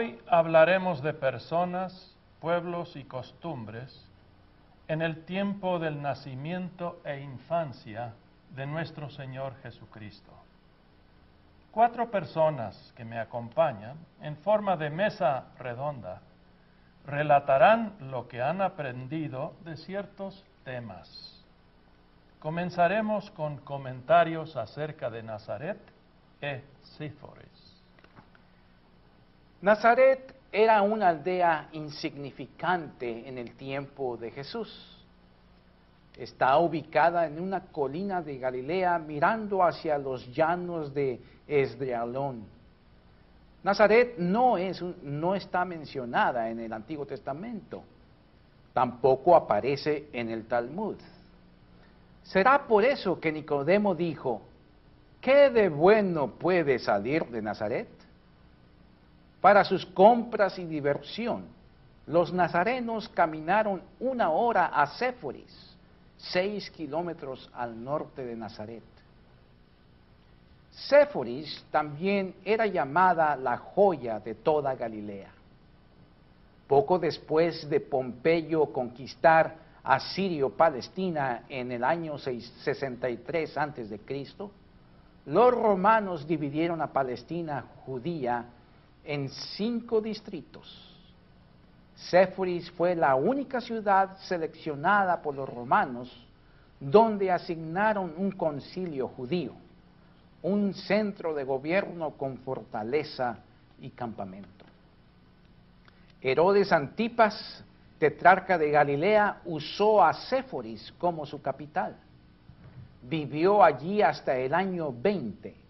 Hoy hablaremos de personas, pueblos y costumbres en el tiempo del nacimiento e infancia de nuestro Señor Jesucristo. Cuatro personas que me acompañan en forma de mesa redonda relatarán lo que han aprendido de ciertos temas. Comenzaremos con comentarios acerca de Nazaret e Síforis. Nazaret era una aldea insignificante en el tiempo de Jesús. Está ubicada en una colina de Galilea mirando hacia los llanos de Esdrealón. Nazaret no, es, no está mencionada en el Antiguo Testamento, tampoco aparece en el Talmud. Será por eso que Nicodemo dijo, ¿qué de bueno puede salir de Nazaret? Para sus compras y diversión, los nazarenos caminaron una hora a Séforis, seis kilómetros al norte de Nazaret. Séforis también era llamada la joya de toda Galilea. Poco después de Pompeyo conquistar a Sirio-Palestina en el año 63 a.C., los romanos dividieron a Palestina judía en cinco distritos. Séforis fue la única ciudad seleccionada por los romanos donde asignaron un concilio judío, un centro de gobierno con fortaleza y campamento. Herodes Antipas, tetrarca de Galilea, usó a Séforis como su capital. Vivió allí hasta el año 20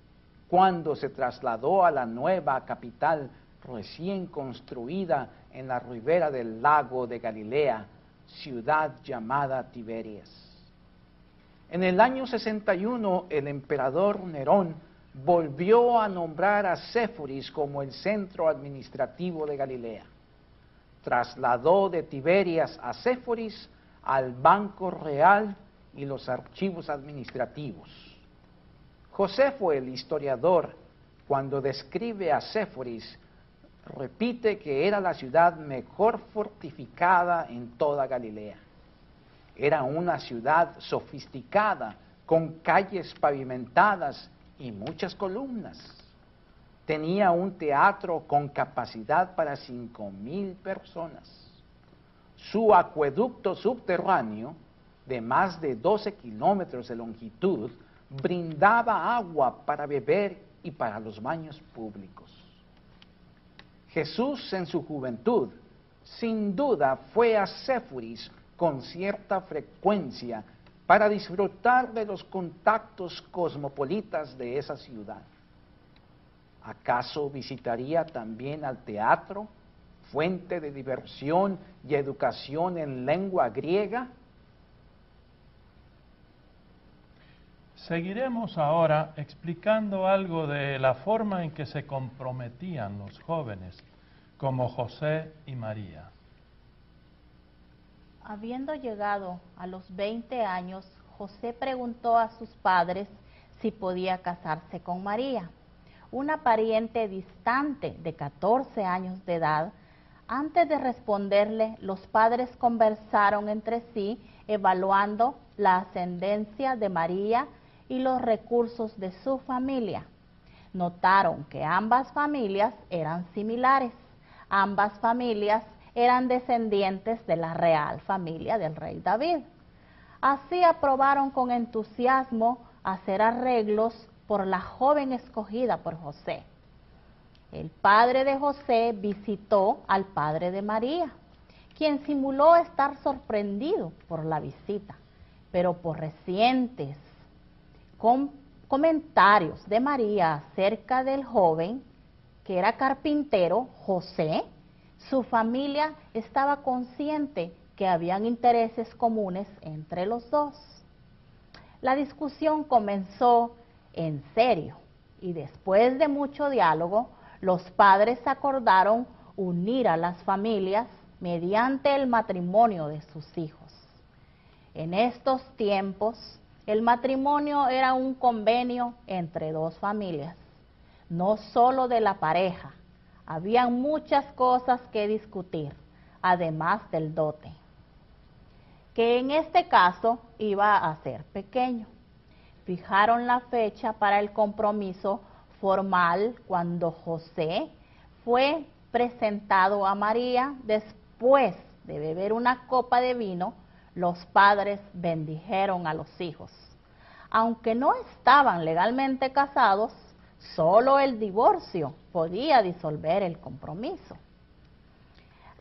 cuando se trasladó a la nueva capital recién construida en la ribera del lago de Galilea, ciudad llamada Tiberias. En el año 61 el emperador Nerón volvió a nombrar a Séforis como el centro administrativo de Galilea. Trasladó de Tiberias a Séforis al Banco Real y los archivos administrativos fue el historiador, cuando describe a Séforis, repite que era la ciudad mejor fortificada en toda Galilea. Era una ciudad sofisticada, con calles pavimentadas y muchas columnas. Tenía un teatro con capacidad para cinco mil personas. Su acueducto subterráneo, de más de 12 kilómetros de longitud, brindaba agua para beber y para los baños públicos. Jesús en su juventud, sin duda, fue a Séforis con cierta frecuencia para disfrutar de los contactos cosmopolitas de esa ciudad. ¿Acaso visitaría también al teatro, fuente de diversión y educación en lengua griega? Seguiremos ahora explicando algo de la forma en que se comprometían los jóvenes, como José y María. Habiendo llegado a los 20 años, José preguntó a sus padres si podía casarse con María, una pariente distante de 14 años de edad. Antes de responderle, los padres conversaron entre sí, evaluando la ascendencia de María y los recursos de su familia. Notaron que ambas familias eran similares. Ambas familias eran descendientes de la real familia del rey David. Así aprobaron con entusiasmo hacer arreglos por la joven escogida por José. El padre de José visitó al padre de María, quien simuló estar sorprendido por la visita, pero por recientes con comentarios de María acerca del joven que era carpintero, José, su familia estaba consciente que habían intereses comunes entre los dos. La discusión comenzó en serio y después de mucho diálogo, los padres acordaron unir a las familias mediante el matrimonio de sus hijos. En estos tiempos, el matrimonio era un convenio entre dos familias, no solo de la pareja. Habían muchas cosas que discutir, además del dote, que en este caso iba a ser pequeño. Fijaron la fecha para el compromiso formal cuando José fue presentado a María después de beber una copa de vino, los padres bendijeron a los hijos. Aunque no estaban legalmente casados, solo el divorcio podía disolver el compromiso.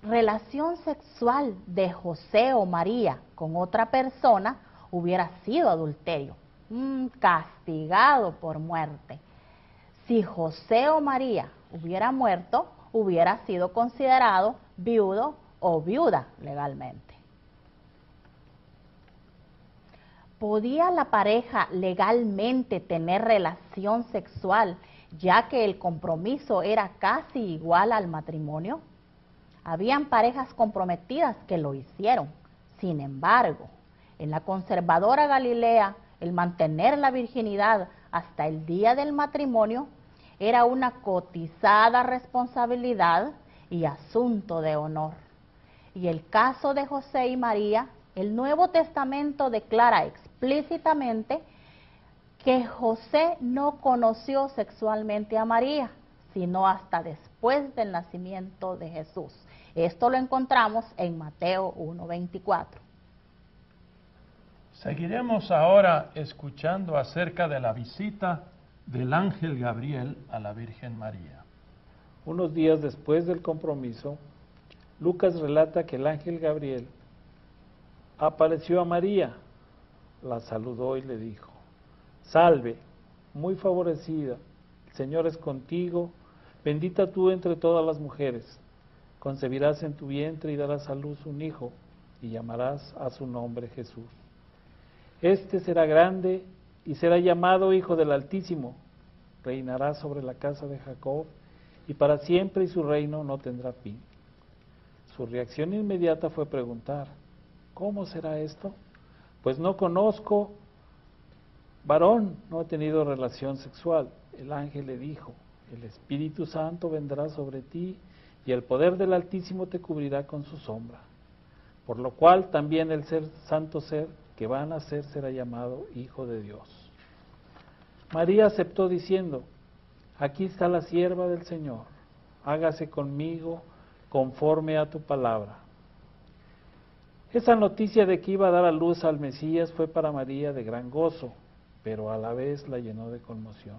Relación sexual de José o María con otra persona hubiera sido adulterio, mm, castigado por muerte. Si José o María hubiera muerto, hubiera sido considerado viudo o viuda legalmente. ¿Podía la pareja legalmente tener relación sexual ya que el compromiso era casi igual al matrimonio? Habían parejas comprometidas que lo hicieron. Sin embargo, en la conservadora Galilea, el mantener la virginidad hasta el día del matrimonio era una cotizada responsabilidad y asunto de honor. Y el caso de José y María, el Nuevo Testamento declara explícitamente que José no conoció sexualmente a María, sino hasta después del nacimiento de Jesús. Esto lo encontramos en Mateo 1.24. Seguiremos ahora escuchando acerca de la visita del ángel Gabriel a la Virgen María. Unos días después del compromiso, Lucas relata que el ángel Gabriel apareció a María, la saludó y le dijo, salve, muy favorecida, el Señor es contigo, bendita tú entre todas las mujeres, concebirás en tu vientre y darás a luz un hijo, y llamarás a su nombre Jesús. Este será grande y será llamado Hijo del Altísimo, reinará sobre la casa de Jacob, y para siempre y su reino no tendrá fin. Su reacción inmediata fue preguntar, ¿cómo será esto? Pues no conozco varón, no he tenido relación sexual. El ángel le dijo, el Espíritu Santo vendrá sobre ti y el poder del Altísimo te cubrirá con su sombra. Por lo cual también el ser santo ser que va a nacer será llamado Hijo de Dios. María aceptó diciendo, aquí está la sierva del Señor, hágase conmigo conforme a tu palabra. Esa noticia de que iba a dar a luz al Mesías fue para María de gran gozo, pero a la vez la llenó de conmoción.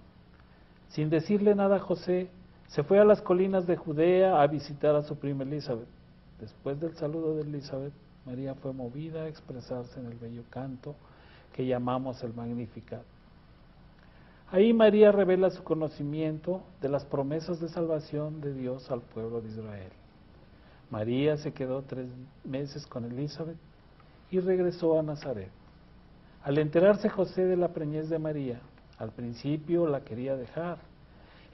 Sin decirle nada a José, se fue a las colinas de Judea a visitar a su prima Elizabeth. Después del saludo de Elizabeth, María fue movida a expresarse en el bello canto que llamamos el Magnificat. Ahí María revela su conocimiento de las promesas de salvación de Dios al pueblo de Israel. María se quedó tres meses con Elizabeth y regresó a Nazaret. Al enterarse José de la preñez de María, al principio la quería dejar.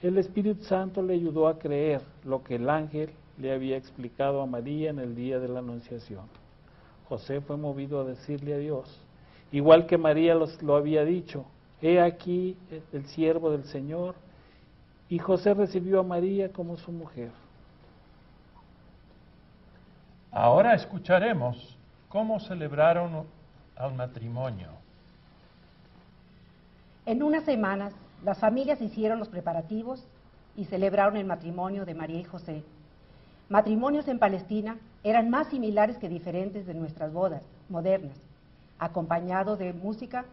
El Espíritu Santo le ayudó a creer lo que el ángel le había explicado a María en el día de la Anunciación. José fue movido a decirle a Dios, igual que María lo había dicho, he aquí el siervo del Señor, y José recibió a María como su mujer. Ahora escucharemos cómo celebraron al matrimonio. En unas semanas, las familias hicieron los preparativos y celebraron el matrimonio de María y José. Matrimonios en Palestina eran más similares que diferentes de nuestras bodas modernas. Acompañados de música,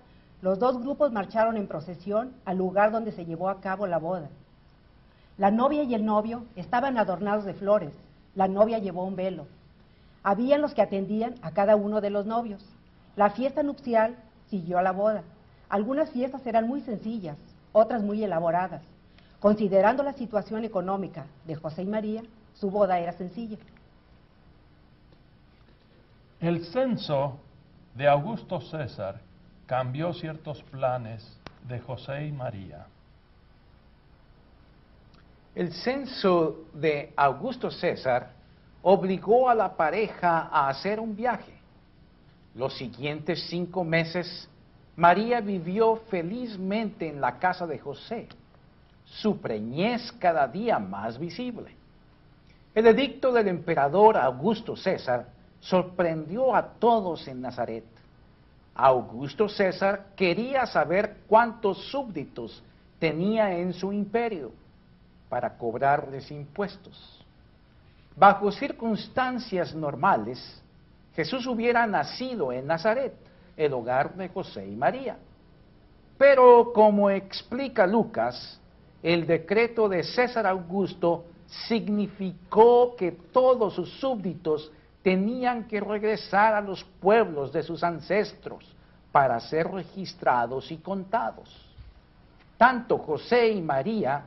los dos grupos marcharon en procesión al lugar donde se llevó a cabo la boda. La novia y el novio estaban adornados de flores. La novia llevó un velo. Habían los que atendían a cada uno de los novios. La fiesta nupcial siguió a la boda. Algunas fiestas eran muy sencillas, otras muy elaboradas. Considerando la situación económica de José y María, su boda era sencilla. El censo de Augusto César cambió ciertos planes de José y María. El censo de Augusto César obligó a la pareja a hacer un viaje. Los siguientes cinco meses, María vivió felizmente en la casa de José, su preñez cada día más visible. El edicto del emperador Augusto César sorprendió a todos en Nazaret. Augusto César quería saber cuántos súbditos tenía en su imperio para cobrarles impuestos. Bajo circunstancias normales, Jesús hubiera nacido en Nazaret, el hogar de José y María. Pero como explica Lucas, el decreto de César Augusto significó que todos sus súbditos tenían que regresar a los pueblos de sus ancestros para ser registrados y contados. Tanto José y María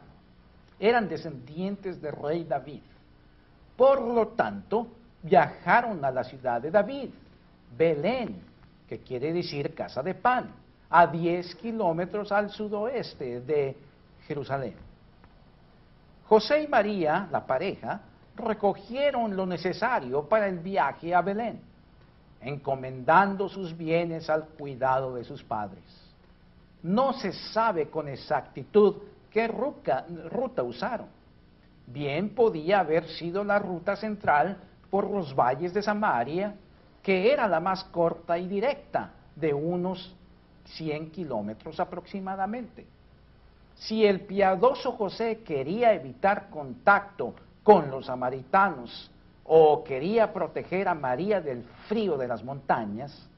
eran descendientes del rey David. Por lo tanto, viajaron a la ciudad de David, Belén, que quiere decir casa de pan, a 10 kilómetros al sudoeste de Jerusalén. José y María, la pareja, recogieron lo necesario para el viaje a Belén, encomendando sus bienes al cuidado de sus padres. No se sabe con exactitud qué ruta, ruta usaron. Bien podía haber sido la ruta central por los valles de Samaria, que era la más corta y directa, de unos 100 kilómetros aproximadamente. Si el piadoso José quería evitar contacto con los samaritanos o quería proteger a María del frío de las montañas,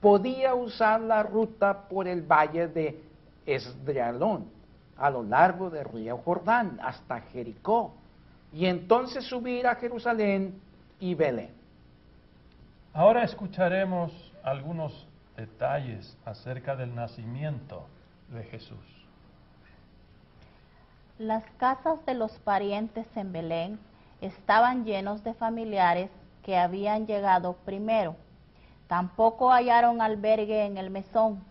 podía usar la ruta por el valle de Esdrealón, a lo largo del río Jordán, hasta Jericó, y entonces subir a Jerusalén y Belén. Ahora escucharemos algunos detalles acerca del nacimiento de Jesús. Las casas de los parientes en Belén estaban llenos de familiares que habían llegado primero. Tampoco hallaron albergue en el mesón.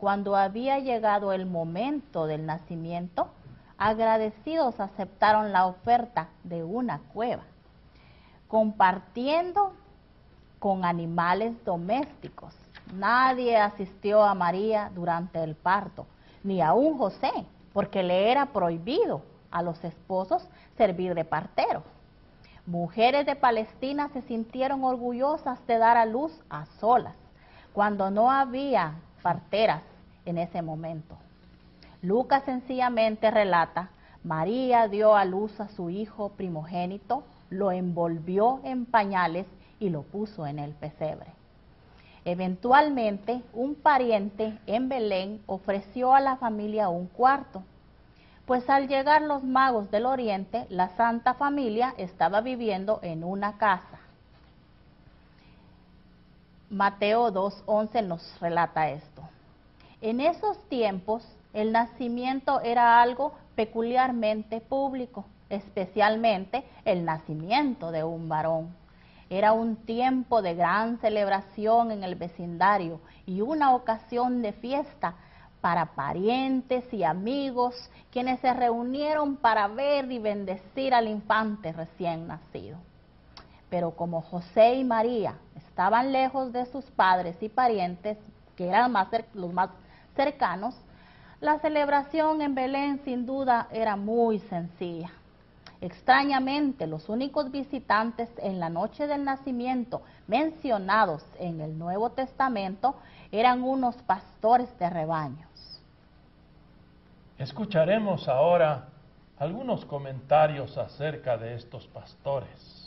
Cuando había llegado el momento del nacimiento, agradecidos aceptaron la oferta de una cueva, compartiendo con animales domésticos. Nadie asistió a María durante el parto, ni aún José, porque le era prohibido a los esposos servir de partero. Mujeres de Palestina se sintieron orgullosas de dar a luz a solas, cuando no había parteras en ese momento. Lucas sencillamente relata, María dio a luz a su hijo primogénito, lo envolvió en pañales y lo puso en el pesebre. Eventualmente, un pariente en Belén ofreció a la familia un cuarto, pues al llegar los magos del oriente, la Santa Familia estaba viviendo en una casa. Mateo 2.11 nos relata esto. En esos tiempos, el nacimiento era algo peculiarmente público, especialmente el nacimiento de un varón. Era un tiempo de gran celebración en el vecindario y una ocasión de fiesta para parientes y amigos quienes se reunieron para ver y bendecir al infante recién nacido. Pero como José y María estaban lejos de sus padres y parientes, que eran más los más cercanos, la celebración en Belén sin duda era muy sencilla. Extrañamente, los únicos visitantes en la noche del nacimiento mencionados en el Nuevo Testamento eran unos pastores de rebaños. Escucharemos ahora algunos comentarios acerca de estos pastores.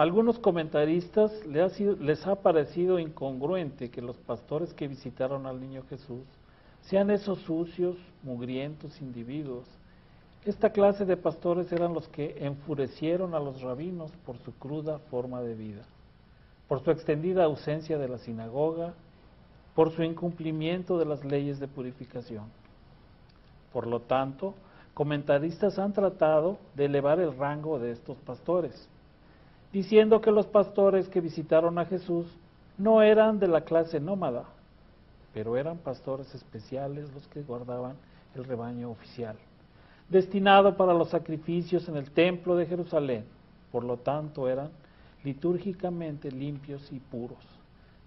Algunos comentaristas les ha parecido incongruente que los pastores que visitaron al niño Jesús sean esos sucios, mugrientos individuos esta clase de pastores eran los que enfurecieron a los rabinos por su cruda forma de vida, por su extendida ausencia de la sinagoga, por su incumplimiento de las leyes de purificación. Por lo tanto, comentaristas han tratado de elevar el rango de estos pastores, diciendo que los pastores que visitaron a Jesús no eran de la clase nómada, pero eran pastores especiales los que guardaban el rebaño oficial destinado para los sacrificios en el templo de Jerusalén. Por lo tanto, eran litúrgicamente limpios y puros.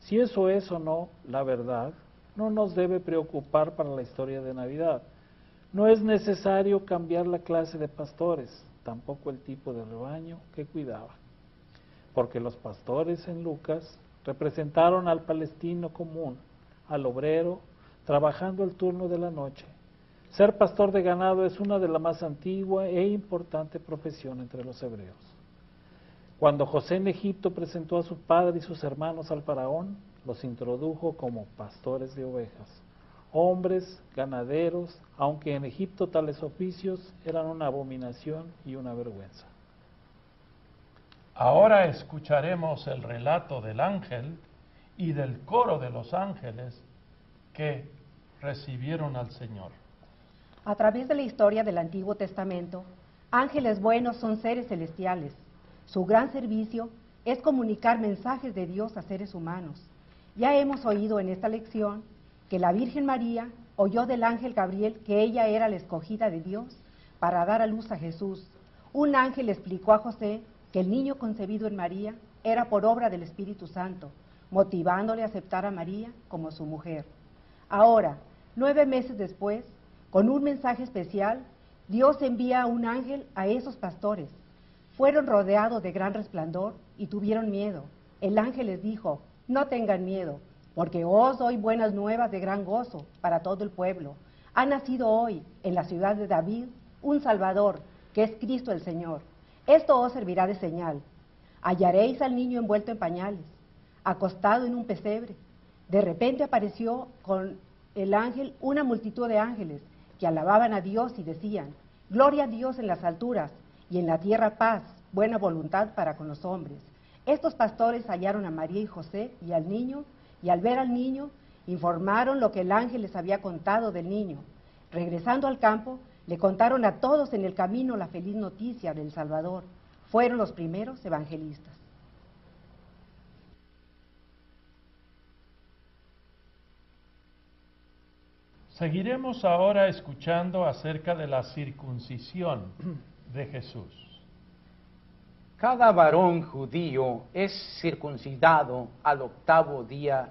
Si eso es o no la verdad, no nos debe preocupar para la historia de Navidad. No es necesario cambiar la clase de pastores. tampoco el tipo de rebaño que cuidaba, porque los pastores en Lucas representaron al palestino común, al obrero, trabajando el turno de la noche. Ser pastor de ganado es una de las más antigua e importante profesión entre los hebreos. Cuando José en Egipto presentó a su padre y sus hermanos al faraón, los introdujo como pastores de ovejas, hombres, ganaderos, aunque en Egipto tales oficios eran una abominación y una vergüenza. Ahora escucharemos el relato del ángel y del coro de los ángeles que recibieron al Señor. A través de la historia del Antiguo Testamento, ángeles buenos son seres celestiales. Su gran servicio es comunicar mensajes de Dios a seres humanos. Ya hemos oído en esta lección que la Virgen María oyó del ángel Gabriel que ella era la escogida de Dios para dar a luz a Jesús. Un ángel explicó a José que el niño concebido en María era por obra del Espíritu Santo, motivándole a aceptar a María como su mujer. Ahora, nueve meses después, con un mensaje especial, Dios envía a un ángel a esos pastores. Fueron rodeados de gran resplandor y tuvieron miedo. El ángel les dijo, no tengan miedo, porque os doy buenas nuevas de gran gozo para todo el pueblo. Ha nacido hoy en la ciudad de David un Salvador, que es Cristo el Señor. Esto os servirá de señal. Hallaréis al niño envuelto en pañales, acostado en un pesebre. De repente apareció con el ángel una multitud de ángeles que alababan a Dios y decían, Gloria a Dios en las alturas y en la tierra paz, buena voluntad para con los hombres. Estos pastores hallaron a María y José y al niño, y al ver al niño, informaron lo que el ángel les había contado del niño. Regresando al campo, le contaron a todos en el camino la feliz noticia del Salvador. Fueron los primeros evangelistas. Seguiremos ahora escuchando acerca de la circuncisión de Jesús. Cada varón judío es circuncidado al octavo día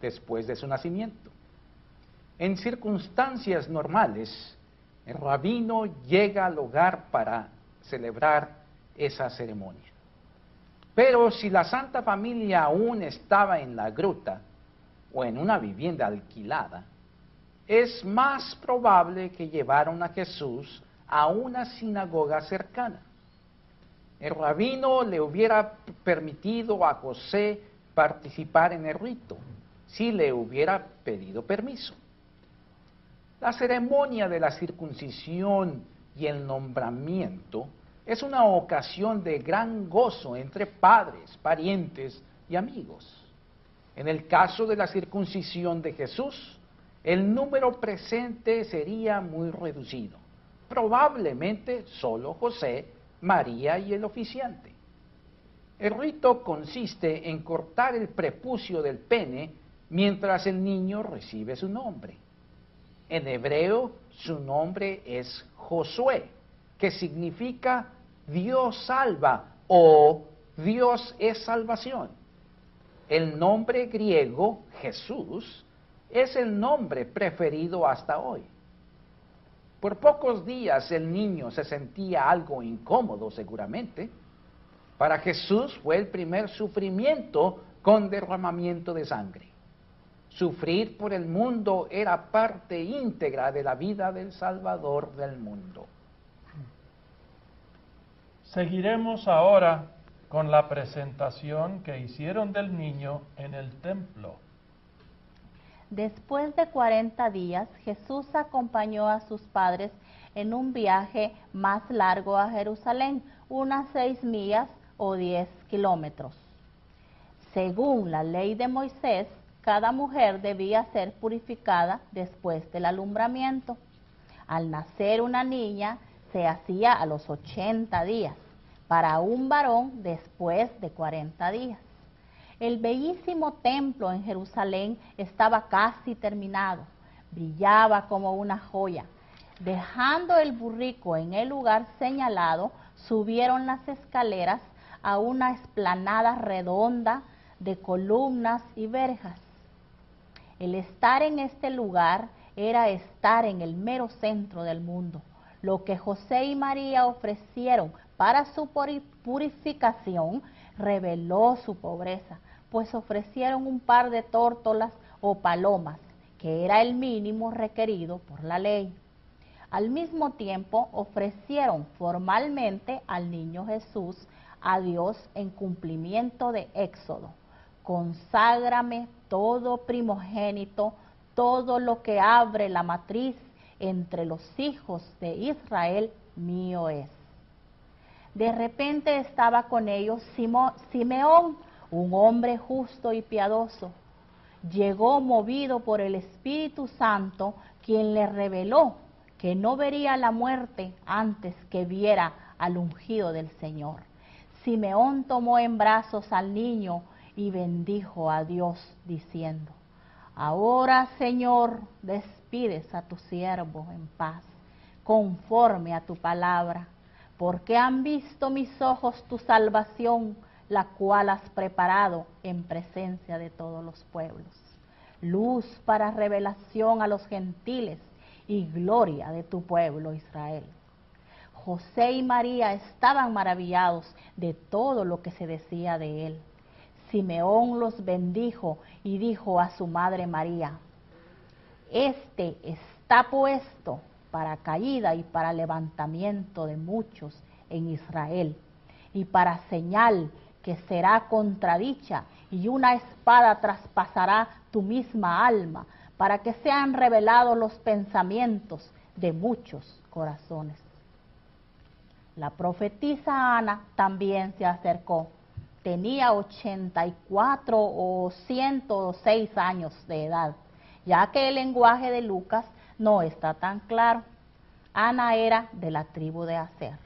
después de su nacimiento. En circunstancias normales, el rabino llega al hogar para celebrar esa ceremonia. Pero si la Santa Familia aún estaba en la gruta o en una vivienda alquilada, es más probable que llevaron a Jesús a una sinagoga cercana. El rabino le hubiera permitido a José participar en el rito si le hubiera pedido permiso. La ceremonia de la circuncisión y el nombramiento es una ocasión de gran gozo entre padres, parientes y amigos. En el caso de la circuncisión de Jesús, el número presente sería muy reducido. Probablemente solo José, María y el oficiante. El rito consiste en cortar el prepucio del pene mientras el niño recibe su nombre. En hebreo su nombre es Josué, que significa Dios salva o Dios es salvación. El nombre griego Jesús es el nombre preferido hasta hoy. Por pocos días el niño se sentía algo incómodo seguramente. Para Jesús fue el primer sufrimiento con derramamiento de sangre. Sufrir por el mundo era parte íntegra de la vida del Salvador del mundo. Seguiremos ahora con la presentación que hicieron del niño en el templo. Después de 40 días, Jesús acompañó a sus padres en un viaje más largo a Jerusalén, unas seis millas o diez kilómetros. Según la ley de Moisés, cada mujer debía ser purificada después del alumbramiento. Al nacer una niña se hacía a los 80 días, para un varón después de 40 días. El bellísimo templo en Jerusalén estaba casi terminado, brillaba como una joya. Dejando el burrico en el lugar señalado, subieron las escaleras a una esplanada redonda de columnas y verjas. El estar en este lugar era estar en el mero centro del mundo. lo que José y María ofrecieron para su purificación reveló su pobreza, pues ofrecieron un par de tórtolas o palomas, que era el mínimo requerido por la ley. Al mismo tiempo ofrecieron formalmente al niño Jesús a Dios en cumplimiento de Éxodo. Conságrame todo primogénito, todo lo que abre la matriz entre los hijos de Israel, mío es. De repente estaba con ellos Simeón, un hombre justo y piadoso. Llegó movido por el Espíritu Santo, quien le reveló que no vería la muerte antes que viera al ungido del Señor. Simeón tomó en brazos al niño y bendijo a Dios, diciendo, Ahora, Señor, despides a tu siervo en paz, conforme a tu palabra, porque han visto mis ojos tu salvación, la cual has preparado en presencia de todos los pueblos. Luz para revelación a los gentiles y gloria de tu pueblo Israel. José y María estaban maravillados de todo lo que se decía de él. Simeón los bendijo y dijo a su madre María, Este está puesto para caída y para levantamiento de muchos en Israel, y para señal que será contradicha, y una espada traspasará tu misma alma, para que sean revelados los pensamientos de muchos corazones. La profetisa Ana también se acercó. Tenía 84 o 106 años de edad, ya que el lenguaje de Lucas no está tan claro. Ana era de la tribu de Aser.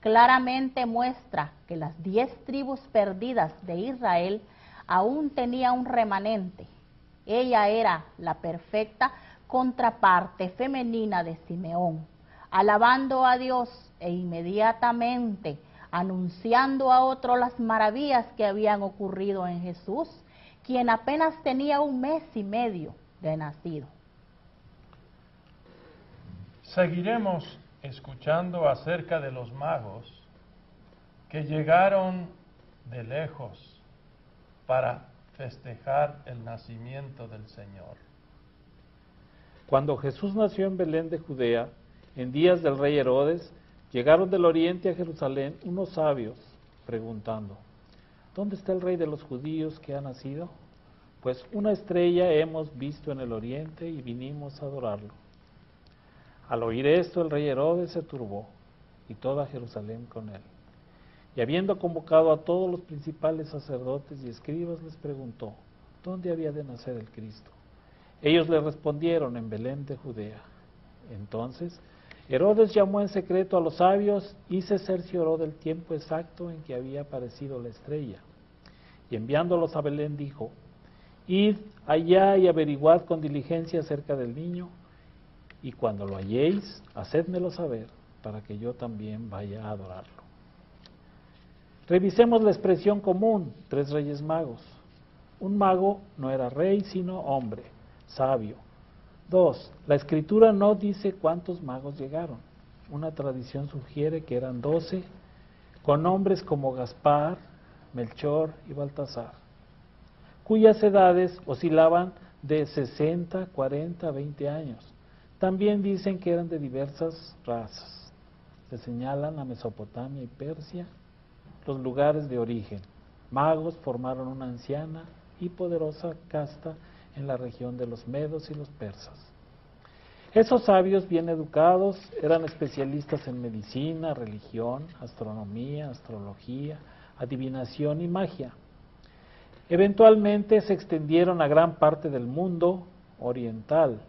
Claramente muestra que las diez tribus perdidas de Israel aún tenía un remanente ella era la perfecta contraparte femenina de Simeón, alabando a Dios e inmediatamente anunciando a otro las maravillas que habían ocurrido en Jesús, quien apenas tenía un mes y medio de nacido. Seguiremos escuchando acerca de los magos que llegaron de lejos para festejar el nacimiento del Señor. Cuando Jesús nació en Belén de Judea, en días del rey Herodes, llegaron del oriente a Jerusalén unos sabios preguntando, ¿dónde está el rey de los judíos que ha nacido? Pues una estrella hemos visto en el oriente y vinimos a adorarlo. Al oír esto, el rey Herodes se turbó y toda Jerusalén con él. Y habiendo convocado a todos los principales sacerdotes y escribas, les preguntó, ¿dónde había de nacer el Cristo? Ellos le respondieron, en Belén de Judea. Entonces, Herodes llamó en secreto a los sabios y se cercioró del tiempo exacto en que había aparecido la estrella. Y enviándolos a Belén dijo, Id allá y averiguad con diligencia acerca del niño, y cuando lo halléis, hacedmelo saber, para que yo también vaya a adorarlo. Revisemos la expresión común, tres reyes magos. Un mago no era rey, sino hombre, sabio. Dos, la escritura no dice cuántos magos llegaron. Una tradición sugiere que eran doce, con nombres como Gaspar, Melchor y Baltasar, cuyas edades oscilaban de 60, 40, 20 años. También dicen que eran de diversas razas. Se señalan a Mesopotamia y Persia, los lugares de origen. Magos formaron una anciana y poderosa casta en la región de los medos y los persas. Esos sabios bien educados eran especialistas en medicina, religión, astronomía, astrología, adivinación y magia. Eventualmente se extendieron a gran parte del mundo oriental.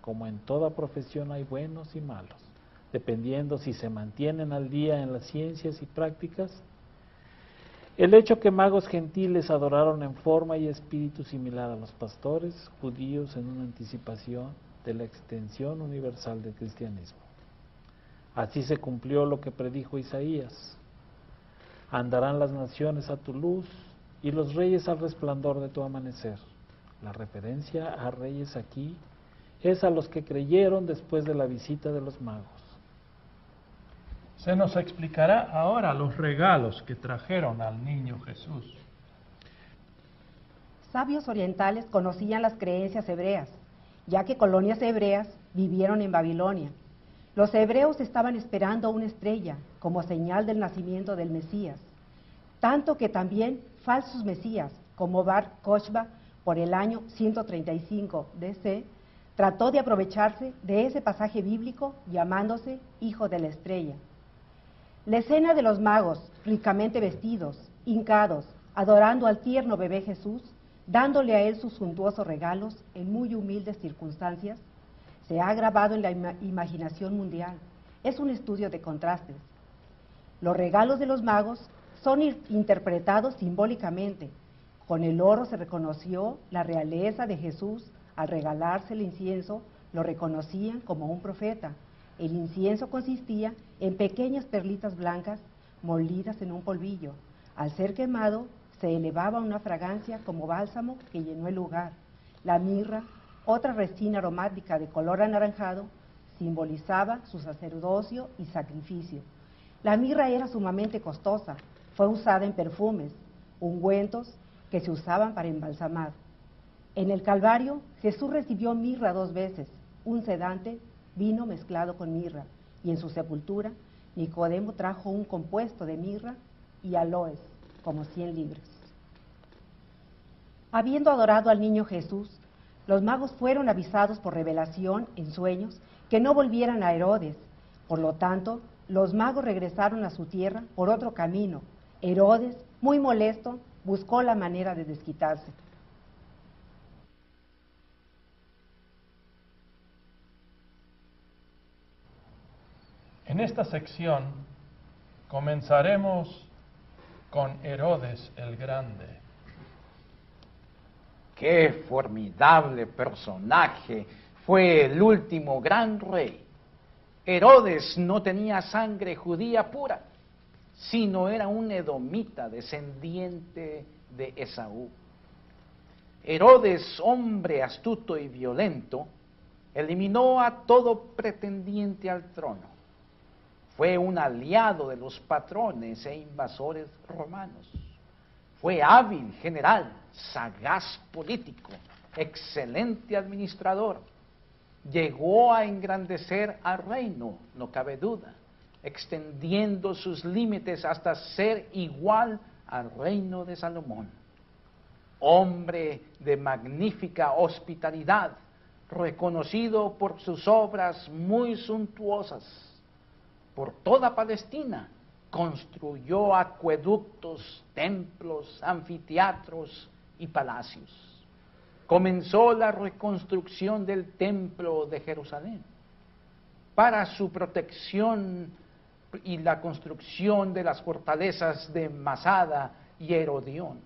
Como en toda profesión hay buenos y malos, dependiendo si se mantienen al día en las ciencias y prácticas el hecho que magos gentiles adoraron en forma y espíritu similar a los pastores judíos en una anticipación de la extensión universal del cristianismo. Así se cumplió lo que predijo Isaías. Andarán las naciones a tu luz y los reyes al resplandor de tu amanecer. La referencia a reyes aquí es a los que creyeron después de la visita de los magos. Se nos explicará ahora los regalos que trajeron al niño Jesús. Sabios orientales conocían las creencias hebreas, ya que colonias hebreas vivieron en Babilonia. Los hebreos estaban esperando una estrella como señal del nacimiento del Mesías, tanto que también falsos mesías como Bar Kochba por el año 135 DC trató de aprovecharse de ese pasaje bíblico llamándose Hijo de la Estrella. La escena de los magos, ricamente vestidos, hincados, adorando al tierno bebé Jesús, dándole a él sus suntuosos regalos en muy humildes circunstancias, se ha grabado en la imaginación mundial. Es un estudio de contrastes. Los regalos de los magos son interpretados simbólicamente. Con el oro se reconoció la realeza de Jesús. Al regalarse el incienso, lo reconocían como un profeta. El incienso consistía en pequeñas perlitas blancas molidas en un polvillo. Al ser quemado, se elevaba una fragancia como bálsamo que llenó el lugar. La mirra, otra resina aromática de color anaranjado, simbolizaba su sacerdocio y sacrificio. La mirra era sumamente costosa, fue usada en perfumes, ungüentos que se usaban para embalsamar. En el Calvario, Jesús recibió mirra dos veces, un sedante, vino mezclado con mirra, y en su sepultura, Nicodemo trajo un compuesto de mirra y aloes, como 100 libras. Habiendo adorado al niño Jesús, los magos fueron avisados por revelación en sueños que no volvieran a Herodes. Por lo tanto, los magos regresaron a su tierra por otro camino. Herodes, muy molesto, buscó la manera de desquitarse. En esta sección comenzaremos con Herodes el Grande. Qué formidable personaje fue el último gran rey. Herodes no tenía sangre judía pura, sino era un edomita descendiente de Esaú. Herodes, hombre astuto y violento, eliminó a todo pretendiente al trono fue un aliado de los patrones e invasores romanos. Fue hábil general, sagaz político, excelente administrador. Llegó a engrandecer al reino, no cabe duda, extendiendo sus límites hasta ser igual al reino de Salomón. Hombre de magnífica hospitalidad, reconocido por sus obras muy suntuosas por toda Palestina, construyó acueductos, templos, anfiteatros y palacios. Comenzó la reconstrucción del templo de Jerusalén para su protección y la construcción de las fortalezas de Masada y Herodión.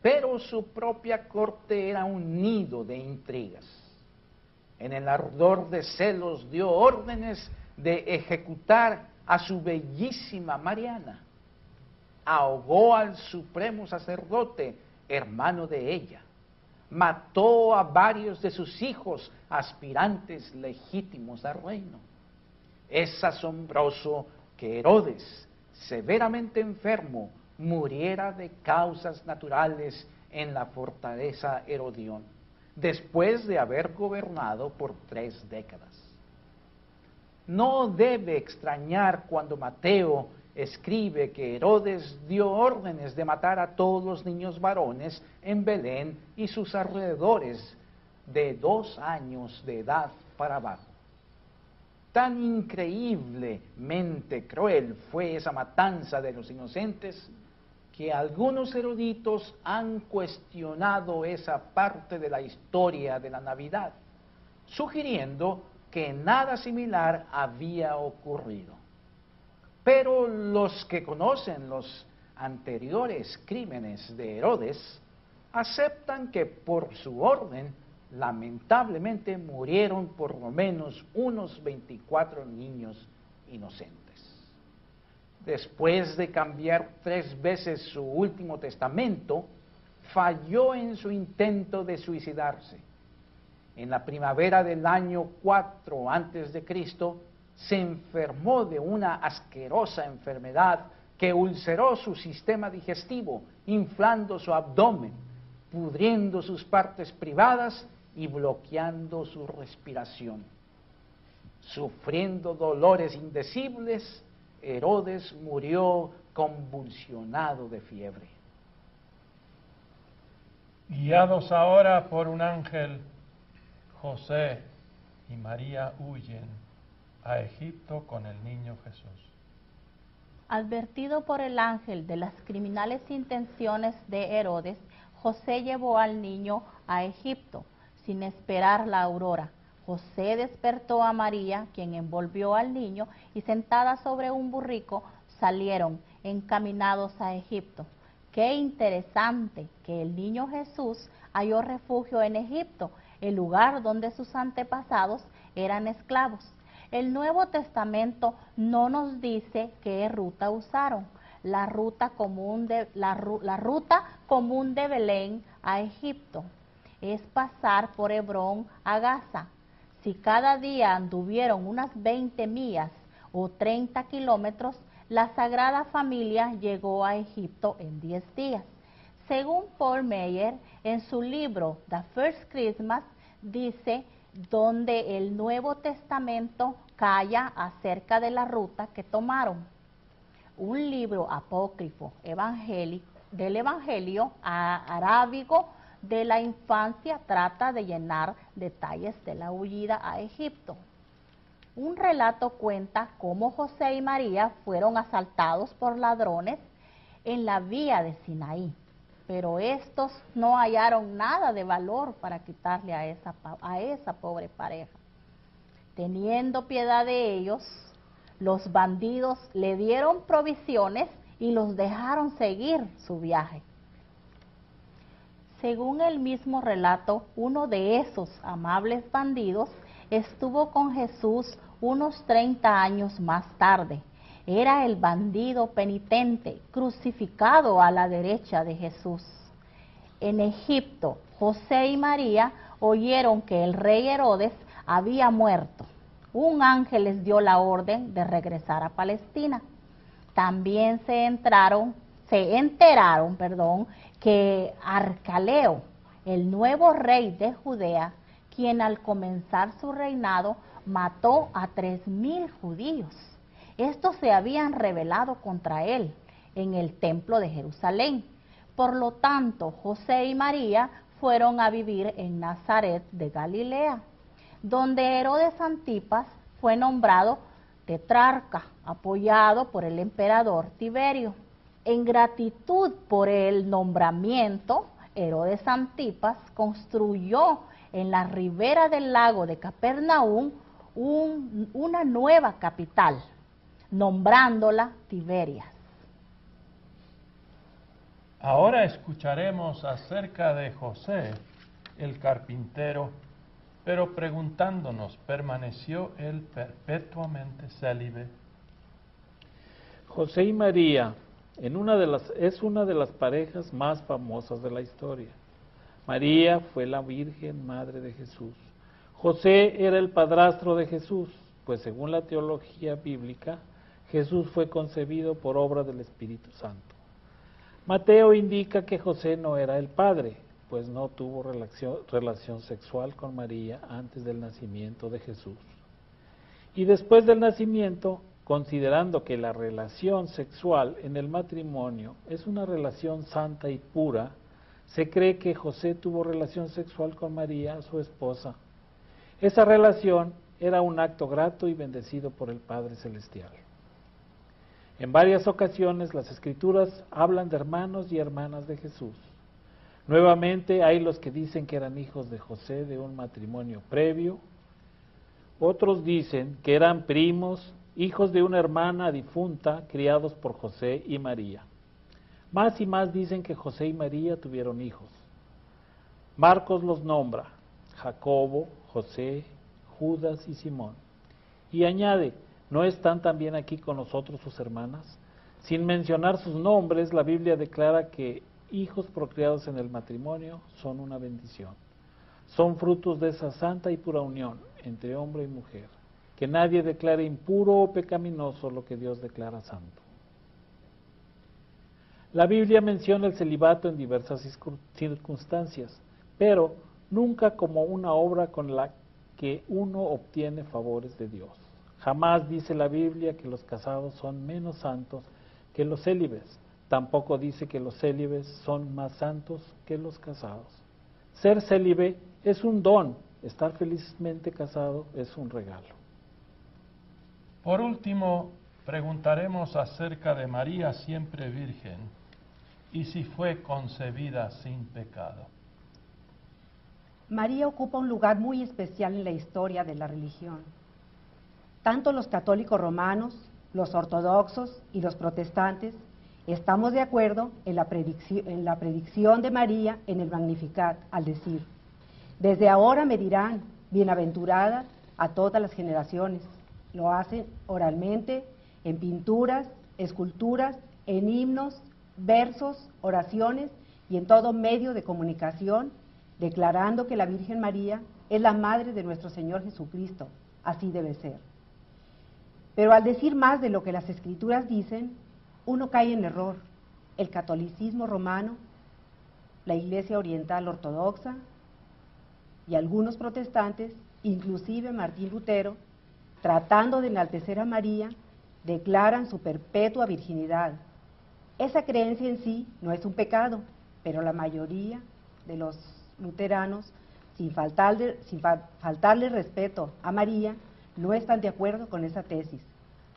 Pero su propia corte era un nido de intrigas. En el ardor de celos dio órdenes de ejecutar a su bellísima Mariana. Ahogó al supremo sacerdote, hermano de ella. Mató a varios de sus hijos, aspirantes legítimos al reino. Es asombroso que Herodes, severamente enfermo, muriera de causas naturales en la fortaleza Herodión, después de haber gobernado por tres décadas. No debe extrañar cuando Mateo escribe que Herodes dio órdenes de matar a todos los niños varones en Belén y sus alrededores de dos años de edad para abajo. Tan increíblemente cruel fue esa matanza de los inocentes que algunos eruditos han cuestionado esa parte de la historia de la Navidad, sugiriendo que nada similar había ocurrido. Pero los que conocen los anteriores crímenes de Herodes aceptan que por su orden lamentablemente murieron por lo menos unos 24 niños inocentes. Después de cambiar tres veces su último testamento, falló en su intento de suicidarse en la primavera del año 4 antes de Cristo, se enfermó de una asquerosa enfermedad que ulceró su sistema digestivo, inflando su abdomen, pudriendo sus partes privadas y bloqueando su respiración. Sufriendo dolores indecibles, Herodes murió convulsionado de fiebre. Guiados ahora por un ángel, José y María huyen a Egipto con el niño Jesús. Advertido por el ángel de las criminales intenciones de Herodes, José llevó al niño a Egipto sin esperar la aurora. José despertó a María, quien envolvió al niño, y sentada sobre un burrico salieron encaminados a Egipto. Qué interesante que el niño Jesús halló refugio en Egipto, el lugar donde sus antepasados eran esclavos. El Nuevo Testamento no nos dice qué ruta usaron. La ruta común de, la, ruta común de Belén a Egipto es pasar por Hebrón a Gaza. Si cada día anduvieron unas 20 millas o 30 kilómetros, la Sagrada Familia llegó a Egipto en 10 días. Según Paul Meyer, en su libro The First Christmas, dice donde el Nuevo Testamento calla acerca de la ruta que tomaron. Un libro apócrifo del Evangelio arábigo de la infancia trata de llenar detalles de la huida a Egipto. Un relato cuenta cómo José y María fueron asaltados por ladrones en la vía de Sinaí pero estos no hallaron nada de valor para quitarle a esa, a esa pobre pareja. Teniendo piedad de ellos, los bandidos le dieron provisiones y los dejaron seguir su viaje. Según el mismo relato, uno de esos amables bandidos estuvo con Jesús unos 30 años más tarde era el bandido penitente crucificado a la derecha de Jesús. En Egipto, José y María oyeron que el rey Herodes había muerto. Un ángel les dio la orden de regresar a Palestina. También se entraron, se enteraron, perdón, que Arcaleo, el nuevo rey de Judea, quien al comenzar su reinado mató a tres mil judíos estos se habían rebelado contra él en el templo de Jerusalén. Por lo tanto, José y María fueron a vivir en Nazaret de Galilea, donde Herodes Antipas fue nombrado tetrarca, apoyado por el emperador Tiberio. En gratitud por el nombramiento, Herodes Antipas construyó en la ribera del lago de Capernaum una nueva capital, nombrándola Tiberias. Ahora escucharemos acerca de José, el carpintero, pero preguntándonos, ¿permaneció él perpetuamente célibe? José y María en una de las, es una de las parejas más famosas de la historia. María fue la Virgen Madre de Jesús. José era el padrastro de Jesús, pues según la teología bíblica, Jesús fue concebido por obra del Espíritu Santo. Mateo indica que José no era el padre, pues no tuvo relación, sexual con María antes del nacimiento de Jesús. Y después del nacimiento, considerando que la relación sexual en el matrimonio es una relación santa y pura, se cree que José tuvo relación sexual con María, su esposa. Esa relación era un acto grato y bendecido por el Padre Celestial. En varias ocasiones las escrituras hablan de hermanos y hermanas de Jesús. Nuevamente hay los que dicen que eran hijos de José de un matrimonio previo. Otros dicen que eran primos, hijos de una hermana difunta, criados por José y María. Más y más dicen que José y María tuvieron hijos. Marcos los nombra, Jacobo, José, Judas y Simón. Y añade, ¿No están también aquí con nosotros sus hermanas? Sin mencionar sus nombres, la Biblia declara que hijos procreados en el matrimonio son una bendición. Son frutos de esa santa y pura unión entre hombre y mujer. que nadie declare impuro o pecaminoso lo que Dios declara santo. La Biblia menciona el celibato en diversas circunstancias, pero nunca como una obra con la que uno obtiene favores de Dios. Jamás dice la Biblia que los casados son menos santos que los célibes. Tampoco dice que los célibes son más santos que los casados. Ser célibe es un don, estar felizmente casado es un regalo. Por último, preguntaremos acerca de María siempre virgen y si fue concebida sin pecado. María ocupa un lugar muy especial en la historia de la religión. Tanto los católicos romanos, los ortodoxos y los protestantes estamos de acuerdo en la, predicción, de María en el Magnificat al decir, desde ahora me dirán, bienaventurada a todas las generaciones. Lo hacen oralmente, en pinturas, esculturas, en himnos, versos, oraciones y en todo medio de comunicación declarando que la Virgen María es la madre de nuestro Señor Jesucristo. Así debe ser. Pero al decir más de lo que las escrituras dicen, uno cae en error. El catolicismo romano, la Iglesia Oriental Ortodoxa y algunos protestantes, inclusive Martín Lutero, tratando de enaltecer a María, declaran su perpetua virginidad. Esa creencia en sí no es un pecado, pero la mayoría de los luteranos, sin faltarle, faltarle respeto a María, no están de acuerdo con esa tesis,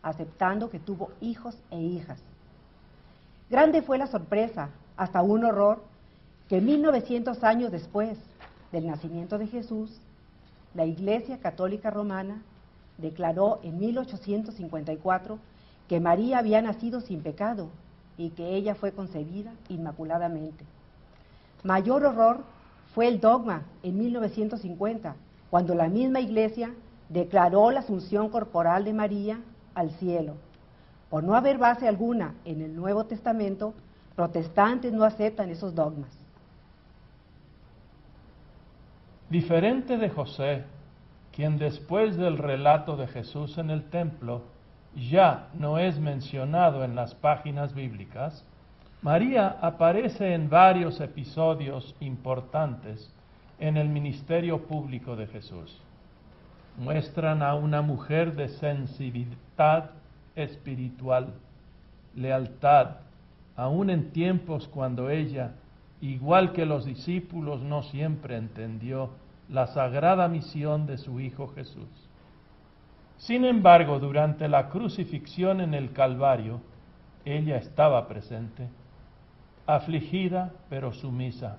aceptando que tuvo hijos e hijas. Grande fue la sorpresa, hasta un horror, que 1900 años después del nacimiento de Jesús, la Iglesia Católica Romana declaró en 1854 que María había nacido sin pecado y que ella fue concebida inmaculadamente. Mayor horror fue el dogma en 1950, cuando la misma iglesia declaró la asunción corporal de María al cielo. Por no haber base alguna en el Nuevo Testamento, protestantes no aceptan esos dogmas. Diferente de José, quien después del relato de Jesús en el templo ya no es mencionado en las páginas bíblicas, María aparece en varios episodios importantes en el ministerio público de Jesús. Muestran a una mujer de sensibilidad espiritual, lealtad, aun en tiempos cuando ella, igual que los discípulos, no siempre entendió la sagrada misión de su Hijo Jesús. Sin embargo, durante la crucifixión en el Calvario, ella estaba presente afligida pero sumisa,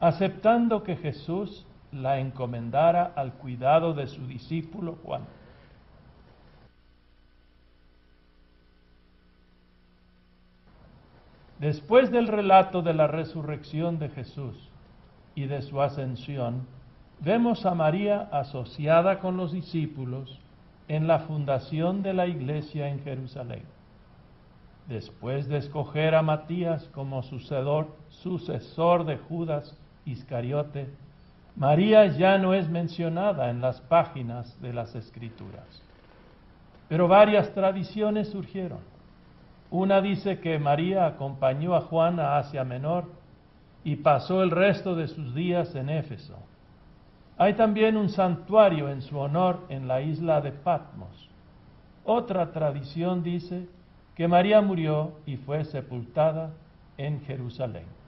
aceptando que Jesús la encomendara al cuidado de su discípulo Juan. Después del relato de la resurrección de Jesús y de su ascensión, vemos a María asociada con los discípulos en la fundación de la iglesia en Jerusalén después de escoger a Matías como sucedor, sucesor de Judas Iscariote, María ya no es mencionada en las páginas de las Escrituras. Pero varias tradiciones surgieron. Una dice que María acompañó a Juan a Asia Menor y pasó el resto de sus días en Éfeso. Hay también un santuario en su honor en la isla de Patmos. Otra tradición dice que María murió y fue sepultada en Jerusalén.